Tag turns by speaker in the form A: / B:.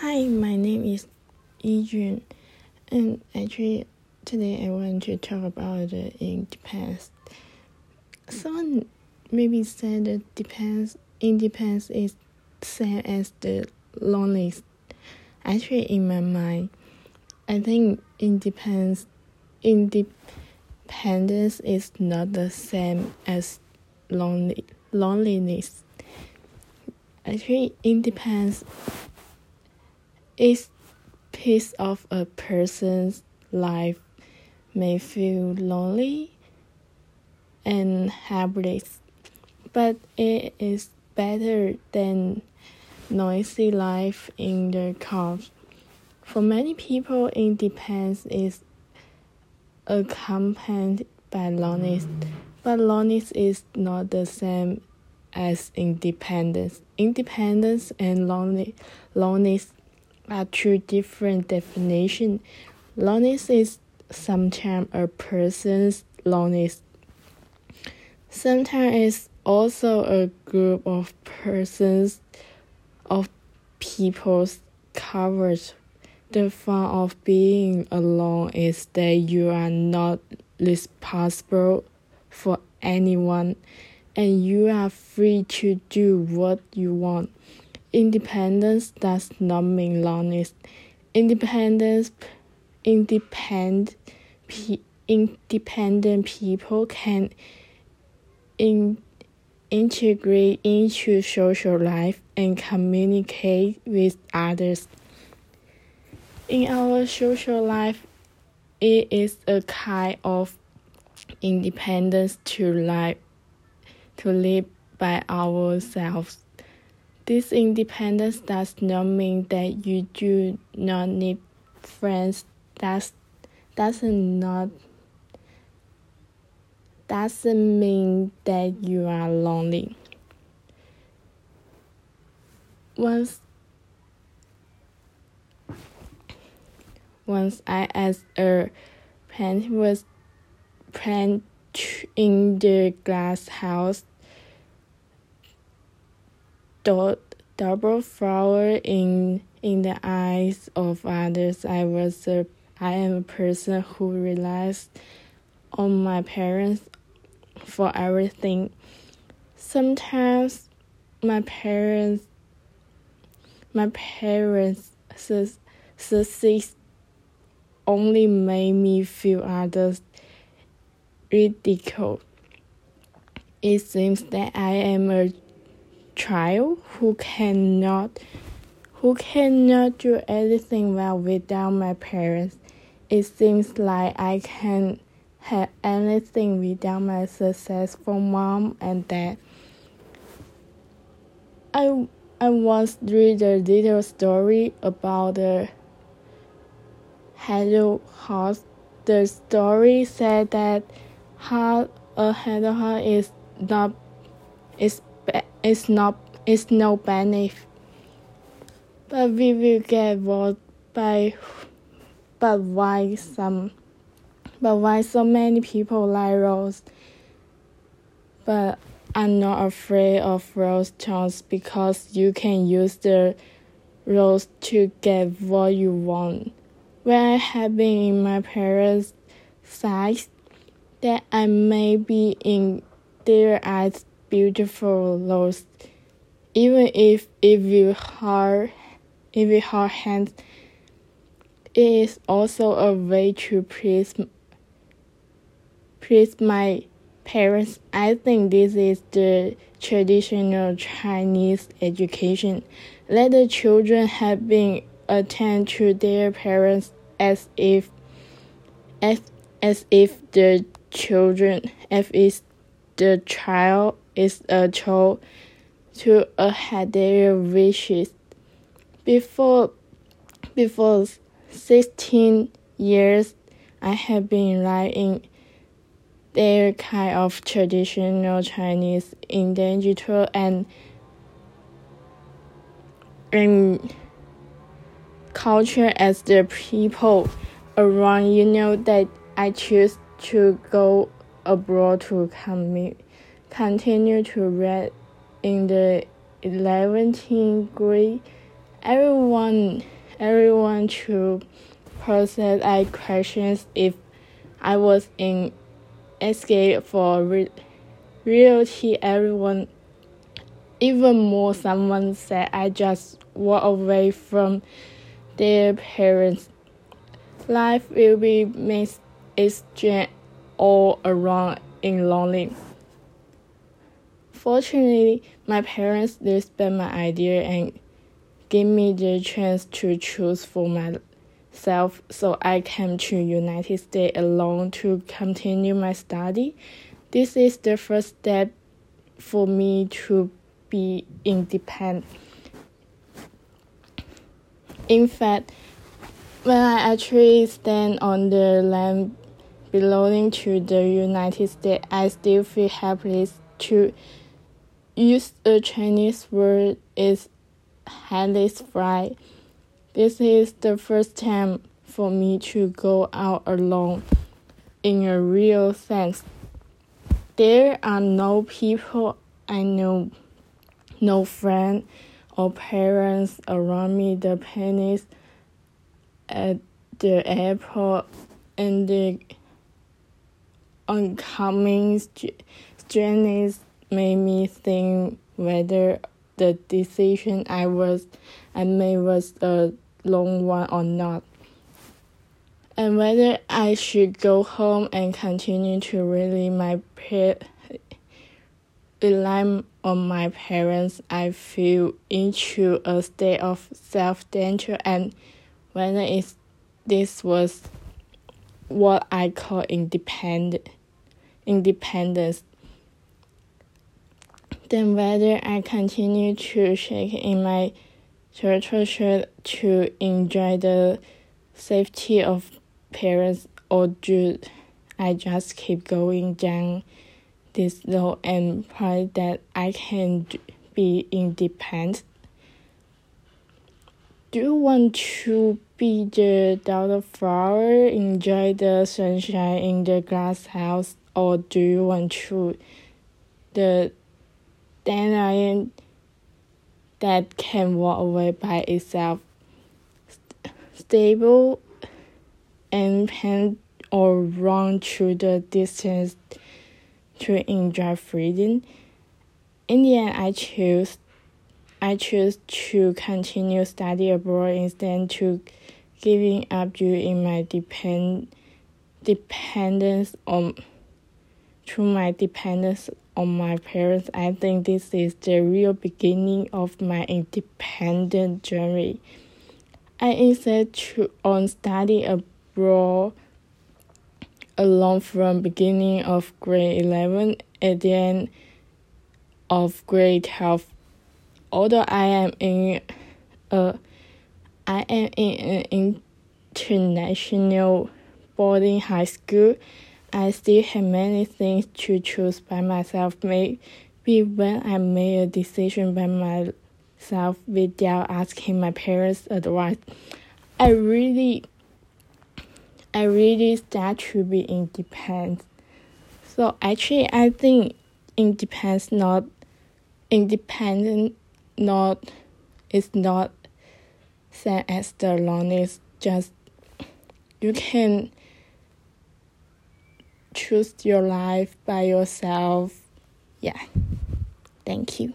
A: Hi, my name is Yijun, and actually today I want to talk about the independence. Someone maybe said that depends independence is same as the loneliness. Actually, in my mind, I think independence independence is not the same as lonely loneliness. Actually, independence is piece of a person's life may feel lonely and helpless, but it is better than noisy life in the car. For many people, independence is accompanied by loneliness, but loneliness is not the same as independence. Independence and lonely, loneliness are two different definitions. Loneliness is sometimes a person's loneliness. Sometimes it's also a group of persons, of people's covered. The fun of being alone is that you are not responsible for anyone and you are free to do what you want. Independence does not mean loneliness. Independence, independent, independent people can in, integrate into social life and communicate with others. In our social life, it is a kind of independence to live to live by ourselves. This independence does not mean that you do not need friends. That's does not doesn't mean that you are lonely. Once once I asked a plant was plant in the glass house double flower in in the eyes of others. I was a I am a person who relies on my parents for everything. Sometimes my parents my parents success only made me feel others ridiculous. It seems that I am a child who cannot who cannot do anything well without my parents. It seems like I can't have anything without my successful mom and dad. I I once read a little story about the hedgehog. The story said that how a hedgehog is not is it's not it's no benefit. But we will get what by but why some but why so many people like rose but I'm not afraid of rose chance because you can use the rose to get what you want. When I have been in my parents' sight, that I may be in their eyes beautiful lost, even if if you hard if you hard hands. It is also a way to please please my parents. I think this is the traditional Chinese education. Let the children have been attend to their parents as if as as if the children as if the child is a child to a their wishes. Before before sixteen years I have been writing their kind of traditional Chinese in digital and and culture as the people around you know that I choose to go abroad to commit continue to read in the 11th grade, everyone everyone to process I questions if I was in escape for re- reality. Everyone even more someone said I just walk away from their parents. Life will be mixed exchange all around in lonely fortunately my parents respect my idea and give me the chance to choose for myself so I came to United States alone to continue my study. This is the first step for me to be independent. In fact, when I actually stand on the land belonging to the United States, I still feel helpless to use a Chinese word is Harris fry. This is the first time for me to go out alone in a real sense. There are no people I know, no friend or parents around me. The panic at the airport and the oncoming strangers made me think whether the decision I was I made was a long one or not, and whether I should go home and continue to rely my rely on my parents. I feel into a state of self danger, and whether it's this was what I call independent independence then whether I continue to shake in my turtle shirt to enjoy the safety of parents or do I just keep going down this road and pray that I can be independent? Do you want to be the daughter flower, enjoy the sunshine in the glass house, or do you want to the dandelion that can walk away by itself, stable and pen or run through the distance to enjoy freedom. In the end, I choose I choose to continue study abroad instead to giving up due in my depend dependence on to my dependence on my parents, I think this is the real beginning of my independent journey. I insist to on study abroad alone from beginning of grade 11 at the end of grade 12. Although I am in a I am in an international boarding high school, I still have many things to choose by myself. Maybe when I made a decision by myself without asking my parents' advice, I really, I really start to be independent. So actually, I think independence not independent not is not same as the lonely. Just you can choose your life by yourself. Yeah. Thank you.